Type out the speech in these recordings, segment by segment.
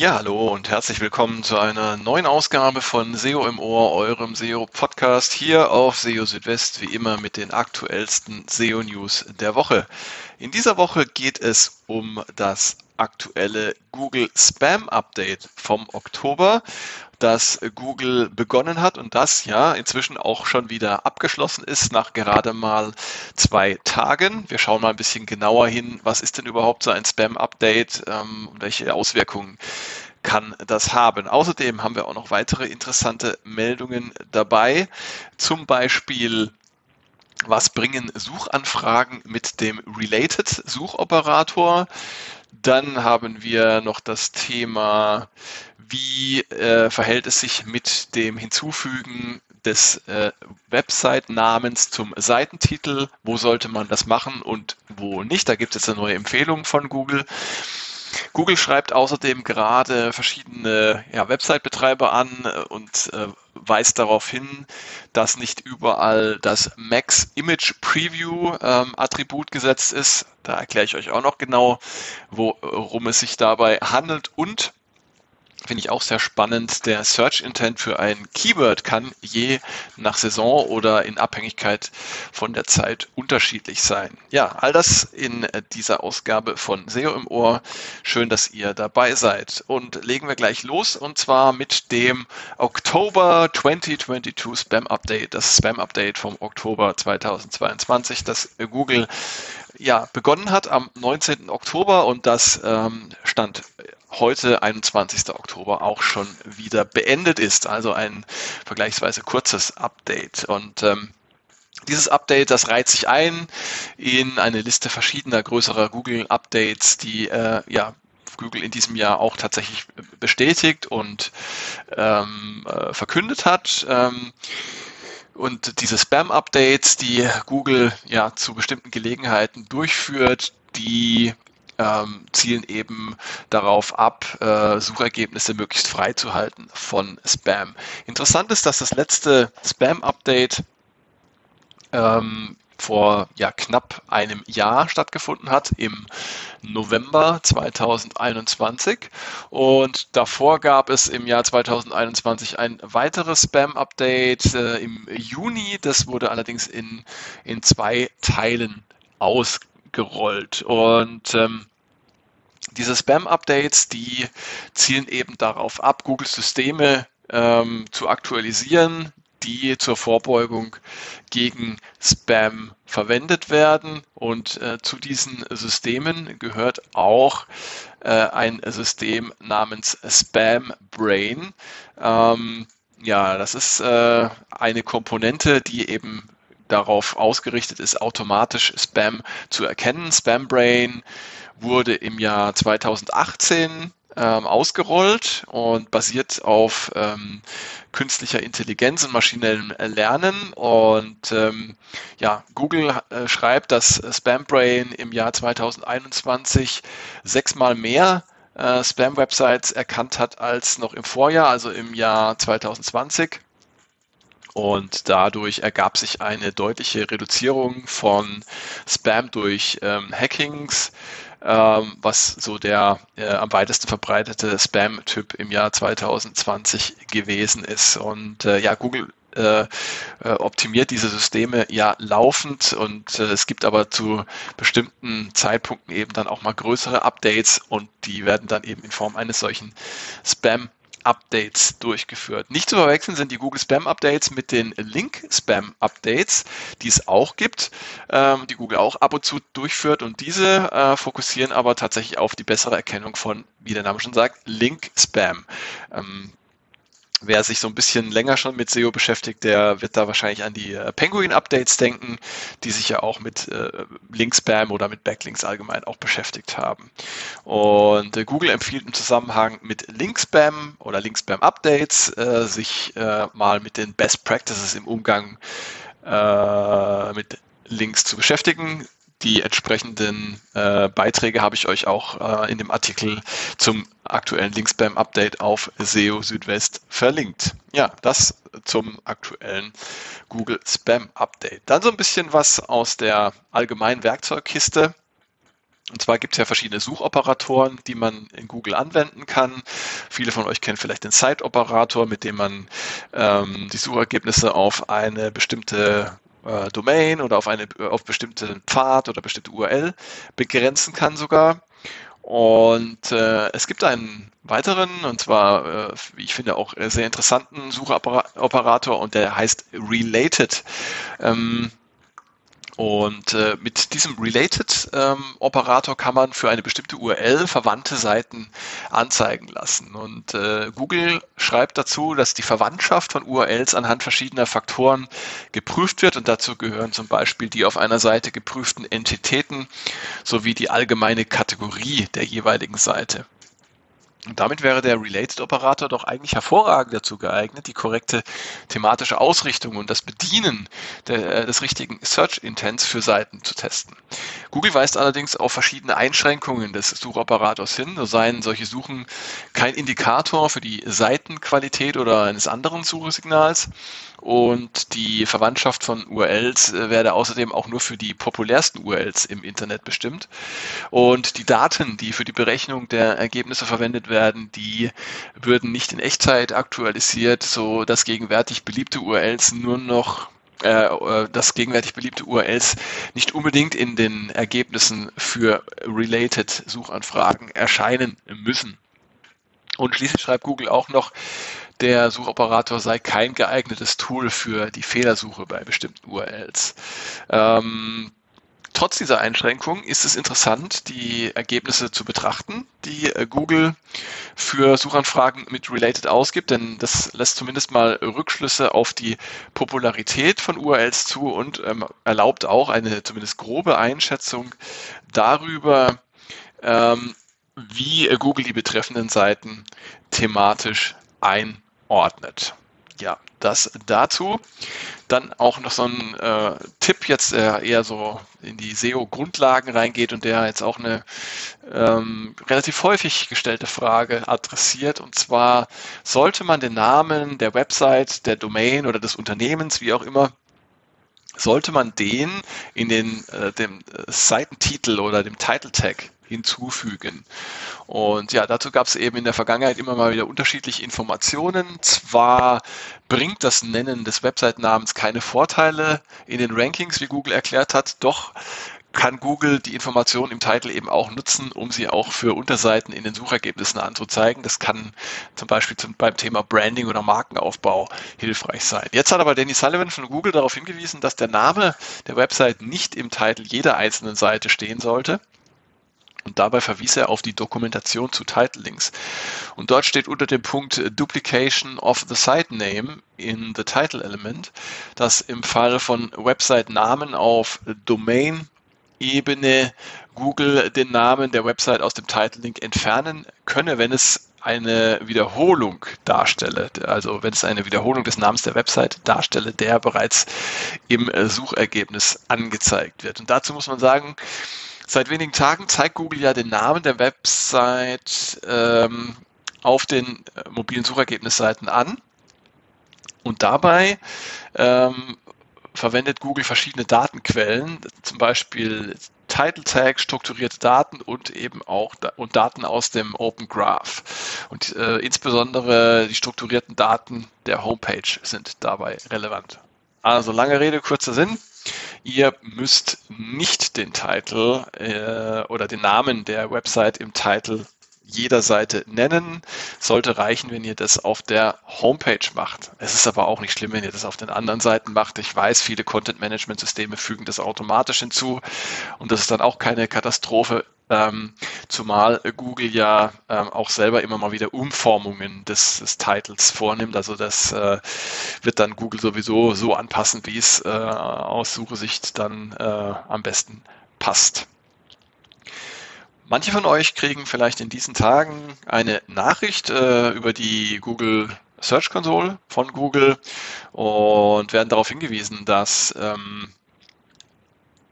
Ja, hallo und herzlich willkommen zu einer neuen Ausgabe von SEO im Ohr, eurem SEO-Podcast hier auf SEO Südwest, wie immer mit den aktuellsten SEO-News der Woche. In dieser Woche geht es um das aktuelle Google Spam Update vom Oktober, das Google begonnen hat und das ja inzwischen auch schon wieder abgeschlossen ist nach gerade mal zwei Tagen. Wir schauen mal ein bisschen genauer hin, was ist denn überhaupt so ein Spam Update ähm, und welche Auswirkungen kann das haben. Außerdem haben wir auch noch weitere interessante Meldungen dabei. Zum Beispiel was bringen Suchanfragen mit dem Related Suchoperator? Dann haben wir noch das Thema, wie äh, verhält es sich mit dem Hinzufügen des äh, Website-Namens zum Seitentitel? Wo sollte man das machen und wo nicht? Da gibt es eine neue Empfehlung von Google. Google schreibt außerdem gerade verschiedene ja, Website-Betreiber an äh, und äh, weist darauf hin, dass nicht überall das Max Image Preview ähm, Attribut gesetzt ist. Da erkläre ich euch auch noch genau, worum es sich dabei handelt und Finde ich auch sehr spannend. Der Search Intent für ein Keyword kann je nach Saison oder in Abhängigkeit von der Zeit unterschiedlich sein. Ja, all das in dieser Ausgabe von SEO im Ohr. Schön, dass ihr dabei seid. Und legen wir gleich los und zwar mit dem Oktober 2022 Spam Update, das Spam Update vom Oktober 2022, das Google ja begonnen hat am 19. Oktober und das ähm, stand heute, 21. Oktober, auch schon wieder beendet ist. Also ein vergleichsweise kurzes Update. Und ähm, dieses Update, das reiht sich ein in eine Liste verschiedener größerer Google-Updates, die äh, ja Google in diesem Jahr auch tatsächlich bestätigt und ähm, äh, verkündet hat. Ähm, und diese Spam-Updates, die Google ja zu bestimmten Gelegenheiten durchführt, die ähm, zielen eben darauf ab, äh, Suchergebnisse möglichst frei zu halten von Spam. Interessant ist, dass das letzte Spam-Update ähm, vor ja, knapp einem Jahr stattgefunden hat, im November 2021. Und davor gab es im Jahr 2021 ein weiteres Spam-Update äh, im Juni. Das wurde allerdings in, in zwei Teilen ausgerollt. Und ähm, diese Spam-Updates, die zielen eben darauf ab, Googles Systeme ähm, zu aktualisieren, die zur Vorbeugung gegen Spam verwendet werden. Und äh, zu diesen Systemen gehört auch äh, ein System namens Spam Brain. Ähm, ja, das ist äh, eine Komponente, die eben darauf ausgerichtet ist, automatisch Spam zu erkennen. Spam Brain wurde im Jahr 2018 ähm, ausgerollt und basiert auf ähm, künstlicher Intelligenz und maschinellem Lernen. Und ähm, ja, Google äh, schreibt, dass SpamBrain im Jahr 2021 sechsmal mehr äh, Spam-Websites erkannt hat als noch im Vorjahr, also im Jahr 2020. Und dadurch ergab sich eine deutliche Reduzierung von Spam durch ähm, Hackings ähm, was so der äh, am weitesten verbreitete Spam-Typ im Jahr 2020 gewesen ist. Und äh, ja, Google äh, äh, optimiert diese Systeme ja laufend und äh, es gibt aber zu bestimmten Zeitpunkten eben dann auch mal größere Updates und die werden dann eben in Form eines solchen Spam Updates durchgeführt. Nicht zu verwechseln sind die Google Spam Updates mit den Link Spam Updates, die es auch gibt, ähm, die Google auch ab und zu durchführt und diese äh, fokussieren aber tatsächlich auf die bessere Erkennung von, wie der Name schon sagt, Link Spam. Ähm, Wer sich so ein bisschen länger schon mit SEO beschäftigt, der wird da wahrscheinlich an die äh, Penguin-Updates denken, die sich ja auch mit äh, Link-Spam oder mit Backlinks allgemein auch beschäftigt haben. Und äh, Google empfiehlt im Zusammenhang mit Link-Spam oder Link-Spam-Updates äh, sich äh, mal mit den Best Practices im Umgang äh, mit Links zu beschäftigen. Die entsprechenden äh, Beiträge habe ich euch auch äh, in dem Artikel zum aktuellen Linkspam-Update auf SEO Südwest verlinkt. Ja, das zum aktuellen Google Spam Update. Dann so ein bisschen was aus der allgemeinen Werkzeugkiste. Und zwar gibt es ja verschiedene Suchoperatoren, die man in Google anwenden kann. Viele von euch kennen vielleicht den Site-Operator, mit dem man ähm, die Suchergebnisse auf eine bestimmte äh, Domain oder auf eine auf bestimmte Pfad oder bestimmte URL begrenzen kann sogar. Und äh, es gibt einen weiteren, und zwar, äh, wie ich finde, auch sehr interessanten Suchoperator und der heißt Related. Ähm, und äh, mit diesem Related-Operator ähm, kann man für eine bestimmte URL verwandte Seiten anzeigen lassen. Und äh, Google schreibt dazu, dass die Verwandtschaft von URLs anhand verschiedener Faktoren geprüft wird. Und dazu gehören zum Beispiel die auf einer Seite geprüften Entitäten sowie die allgemeine Kategorie der jeweiligen Seite. Und damit wäre der Related-Operator doch eigentlich hervorragend dazu geeignet, die korrekte thematische Ausrichtung und das Bedienen der, äh, des richtigen Search-Intents für Seiten zu testen. Google weist allerdings auf verschiedene Einschränkungen des Suchoperators hin. So seien solche Suchen kein Indikator für die Seitenqualität oder eines anderen Suchsignals und die Verwandtschaft von URLs äh, werde außerdem auch nur für die populärsten URLs im Internet bestimmt. Und die Daten, die für die Berechnung der Ergebnisse verwendet werden, die würden nicht in Echtzeit aktualisiert, so dass gegenwärtig beliebte URLs nur noch äh, äh, dass gegenwärtig beliebte URLs nicht unbedingt in den Ergebnissen für related Suchanfragen erscheinen müssen. Und schließlich schreibt Google auch noch, der Suchoperator sei kein geeignetes Tool für die Fehlersuche bei bestimmten URLs. Ähm, trotz dieser Einschränkung ist es interessant, die Ergebnisse zu betrachten, die äh, Google für Suchanfragen mit Related ausgibt, denn das lässt zumindest mal Rückschlüsse auf die Popularität von URLs zu und ähm, erlaubt auch eine zumindest grobe Einschätzung darüber, ähm, wie Google die betreffenden Seiten thematisch ein ordnet. Ja, das dazu. Dann auch noch so ein äh, Tipp jetzt äh, eher so in die SEO-Grundlagen reingeht und der jetzt auch eine ähm, relativ häufig gestellte Frage adressiert. Und zwar sollte man den Namen der Website, der Domain oder des Unternehmens, wie auch immer, sollte man den in den äh, dem äh, Seitentitel oder dem Title Tag hinzufügen. Und ja, dazu gab es eben in der Vergangenheit immer mal wieder unterschiedliche Informationen. Zwar bringt das Nennen des Website-Namens keine Vorteile in den Rankings, wie Google erklärt hat, doch kann Google die Informationen im Titel eben auch nutzen, um sie auch für Unterseiten in den Suchergebnissen anzuzeigen. Das kann zum Beispiel zum, beim Thema Branding oder Markenaufbau hilfreich sein. Jetzt hat aber Danny Sullivan von Google darauf hingewiesen, dass der Name der Website nicht im Titel jeder einzelnen Seite stehen sollte. Und dabei verwies er auf die Dokumentation zu Title Links. Und dort steht unter dem Punkt Duplication of the Site Name in the Title Element, dass im Fall von Website-Namen auf Domain Ebene Google den Namen der Website aus dem Title Link entfernen könne, wenn es eine Wiederholung darstelle, also wenn es eine Wiederholung des Namens der Website darstelle, der bereits im Suchergebnis angezeigt wird. Und dazu muss man sagen, Seit wenigen Tagen zeigt Google ja den Namen der Website ähm, auf den äh, mobilen Suchergebnisseiten an. Und dabei ähm, verwendet Google verschiedene Datenquellen, zum Beispiel Title Tags, strukturierte Daten und eben auch und Daten aus dem Open Graph. Und äh, insbesondere die strukturierten Daten der Homepage sind dabei relevant. Also lange Rede, kurzer Sinn. Ihr müsst nicht den Titel äh, oder den Namen der Website im Titel jeder Seite nennen. Sollte reichen, wenn ihr das auf der Homepage macht. Es ist aber auch nicht schlimm, wenn ihr das auf den anderen Seiten macht. Ich weiß, viele Content-Management-Systeme fügen das automatisch hinzu und das ist dann auch keine Katastrophe. Ähm, zumal Google ja ähm, auch selber immer mal wieder Umformungen des, des Titles vornimmt. Also das äh, wird dann Google sowieso so anpassen, wie es äh, aus Suchesicht dann äh, am besten passt. Manche von euch kriegen vielleicht in diesen Tagen eine Nachricht äh, über die Google Search Console von Google und werden darauf hingewiesen, dass, ähm,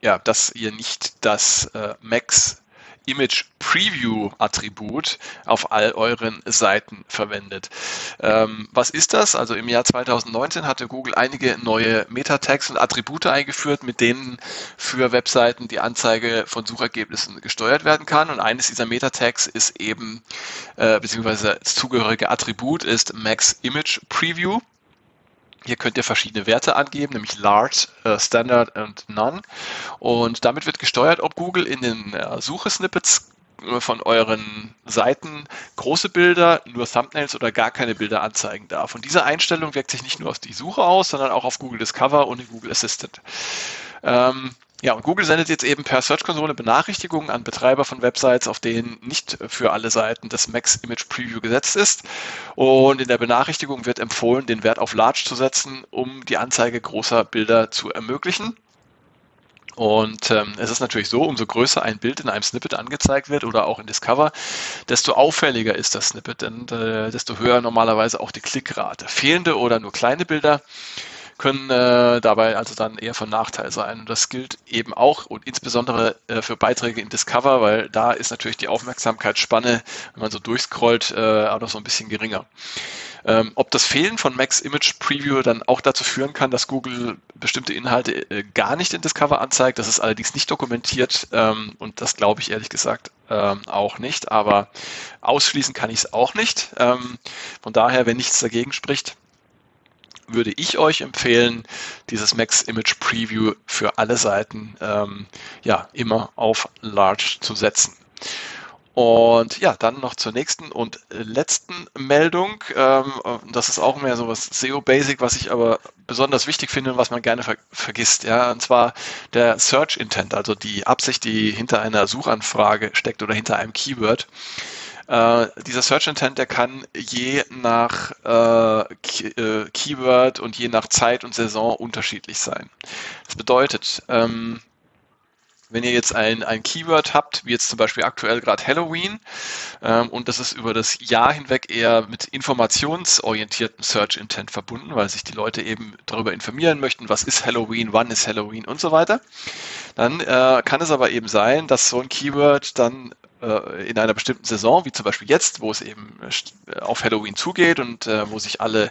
ja, dass ihr nicht das äh, Max Image Preview Attribut auf all euren Seiten verwendet. Ähm, was ist das? Also im Jahr 2019 hatte Google einige neue Meta-Tags und Attribute eingeführt, mit denen für Webseiten die Anzeige von Suchergebnissen gesteuert werden kann. Und eines dieser Meta-Tags ist eben, äh, beziehungsweise das zugehörige Attribut ist Max Image Preview. Hier könnt ihr verschiedene Werte angeben, nämlich Large, äh, Standard und None. Und damit wird gesteuert, ob Google in den äh, Suche-Snippets äh, von euren Seiten große Bilder, nur Thumbnails oder gar keine Bilder anzeigen darf. Und diese Einstellung wirkt sich nicht nur auf die Suche aus, sondern auch auf Google Discover und den Google Assistant. Ähm, ja, und Google sendet jetzt eben per Search-Konsole Benachrichtigungen an Betreiber von Websites, auf denen nicht für alle Seiten das Max Image Preview gesetzt ist. Und in der Benachrichtigung wird empfohlen, den Wert auf Large zu setzen, um die Anzeige großer Bilder zu ermöglichen. Und ähm, es ist natürlich so, umso größer ein Bild in einem Snippet angezeigt wird oder auch in Discover, desto auffälliger ist das Snippet und äh, desto höher normalerweise auch die Klickrate. Fehlende oder nur kleine Bilder können äh, dabei also dann eher von Nachteil sein. Und das gilt eben auch und insbesondere äh, für Beiträge in Discover, weil da ist natürlich die Aufmerksamkeitsspanne, wenn man so durchscrollt, äh, auch noch so ein bisschen geringer. Ähm, ob das Fehlen von Max Image Preview dann auch dazu führen kann, dass Google bestimmte Inhalte äh, gar nicht in Discover anzeigt, das ist allerdings nicht dokumentiert ähm, und das glaube ich ehrlich gesagt ähm, auch nicht, aber ausschließen kann ich es auch nicht. Ähm, von daher, wenn nichts dagegen spricht, würde ich euch empfehlen, dieses Max Image Preview für alle Seiten ähm, ja immer auf Large zu setzen. Und ja, dann noch zur nächsten und letzten Meldung. Ähm, das ist auch mehr so was SEO Basic, was ich aber besonders wichtig finde und was man gerne ver vergisst. Ja, und zwar der Search Intent, also die Absicht, die hinter einer Suchanfrage steckt oder hinter einem Keyword. Äh, dieser Search Intent, der kann je nach äh, äh, Keyword und je nach Zeit und Saison unterschiedlich sein. Das bedeutet, ähm, wenn ihr jetzt ein, ein Keyword habt, wie jetzt zum Beispiel aktuell gerade Halloween, ähm, und das ist über das Jahr hinweg eher mit informationsorientiertem Search Intent verbunden, weil sich die Leute eben darüber informieren möchten, was ist Halloween, wann ist Halloween und so weiter, dann äh, kann es aber eben sein, dass so ein Keyword dann in einer bestimmten Saison, wie zum Beispiel jetzt, wo es eben äh, auf Halloween zugeht und äh, wo sich alle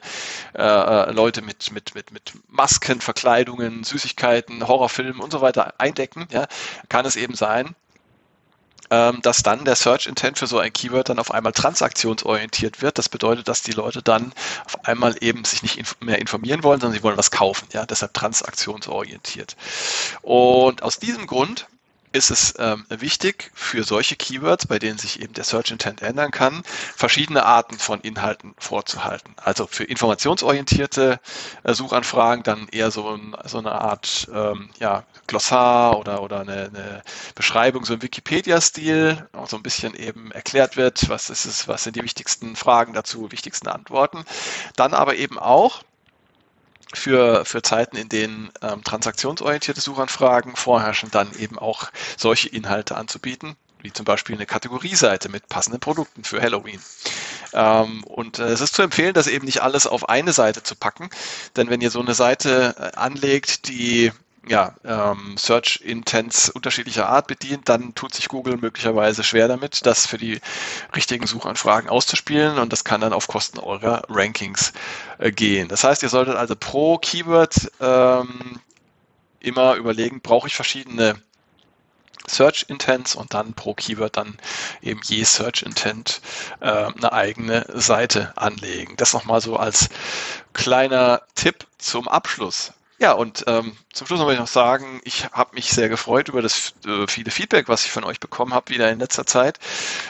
äh, äh, Leute mit, mit, mit, mit Masken, Verkleidungen, Süßigkeiten, Horrorfilmen und so weiter eindecken, ja, kann es eben sein, ähm, dass dann der Search Intent für so ein Keyword dann auf einmal transaktionsorientiert wird. Das bedeutet, dass die Leute dann auf einmal eben sich nicht inf mehr informieren wollen, sondern sie wollen was kaufen. Ja, deshalb transaktionsorientiert. Und aus diesem Grund ist es ähm, wichtig für solche Keywords, bei denen sich eben der Search Intent ändern kann, verschiedene Arten von Inhalten vorzuhalten. Also für informationsorientierte äh, Suchanfragen dann eher so, ein, so eine Art ähm, ja, Glossar oder, oder eine, eine Beschreibung, so im Wikipedia-Stil, so ein bisschen eben erklärt wird, was ist es, was sind die wichtigsten Fragen dazu, wichtigsten Antworten. Dann aber eben auch für, für Zeiten, in denen ähm, transaktionsorientierte Suchanfragen vorherrschen, dann eben auch solche Inhalte anzubieten, wie zum Beispiel eine Kategorieseite mit passenden Produkten für Halloween. Ähm, und äh, es ist zu empfehlen, das eben nicht alles auf eine Seite zu packen, denn wenn ihr so eine Seite äh, anlegt, die ja, ähm, Search Intents unterschiedlicher Art bedient, dann tut sich Google möglicherweise schwer damit, das für die richtigen Suchanfragen auszuspielen und das kann dann auf Kosten eurer Rankings äh, gehen. Das heißt, ihr solltet also pro Keyword ähm, immer überlegen, brauche ich verschiedene Search Intents und dann pro Keyword dann eben je Search Intent äh, eine eigene Seite anlegen. Das nochmal so als kleiner Tipp zum Abschluss. Ja, und ähm, zum Schluss möchte ich noch sagen, ich habe mich sehr gefreut über das äh, viele Feedback, was ich von euch bekommen habe, wieder in letzter Zeit.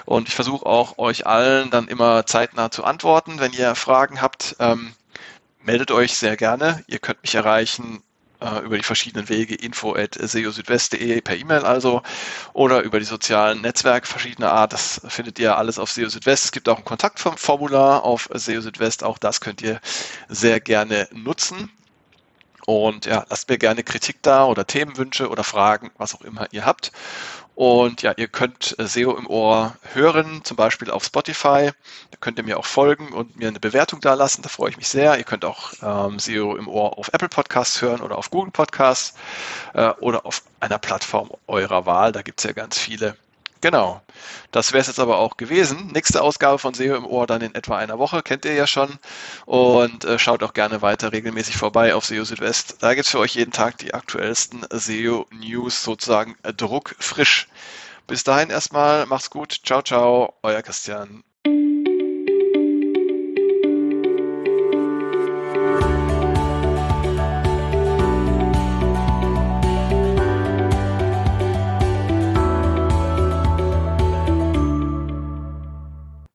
Und ich versuche auch euch allen dann immer zeitnah zu antworten. Wenn ihr Fragen habt, ähm, meldet euch sehr gerne. Ihr könnt mich erreichen äh, über die verschiedenen Wege info at seosüdwest.de per E-Mail also oder über die sozialen Netzwerke verschiedener Art. Das findet ihr alles auf SEO Südwest. Es gibt auch ein Kontaktformular auf SEO Südwest. Auch das könnt ihr sehr gerne nutzen. Und ja, lasst mir gerne Kritik da oder Themenwünsche oder Fragen, was auch immer ihr habt. Und ja, ihr könnt äh, SEO im Ohr hören, zum Beispiel auf Spotify. Da könnt ihr mir auch folgen und mir eine Bewertung da lassen. Da freue ich mich sehr. Ihr könnt auch ähm, SEO im Ohr auf Apple Podcasts hören oder auf Google Podcasts äh, oder auf einer Plattform eurer Wahl. Da gibt es ja ganz viele Genau. Das wäre es jetzt aber auch gewesen. Nächste Ausgabe von SEO im Ohr dann in etwa einer Woche, kennt ihr ja schon. Und äh, schaut auch gerne weiter regelmäßig vorbei auf SEO Südwest. Da gibt es für euch jeden Tag die aktuellsten SEO-News sozusagen druckfrisch. Bis dahin erstmal, macht's gut. Ciao, ciao, euer Christian.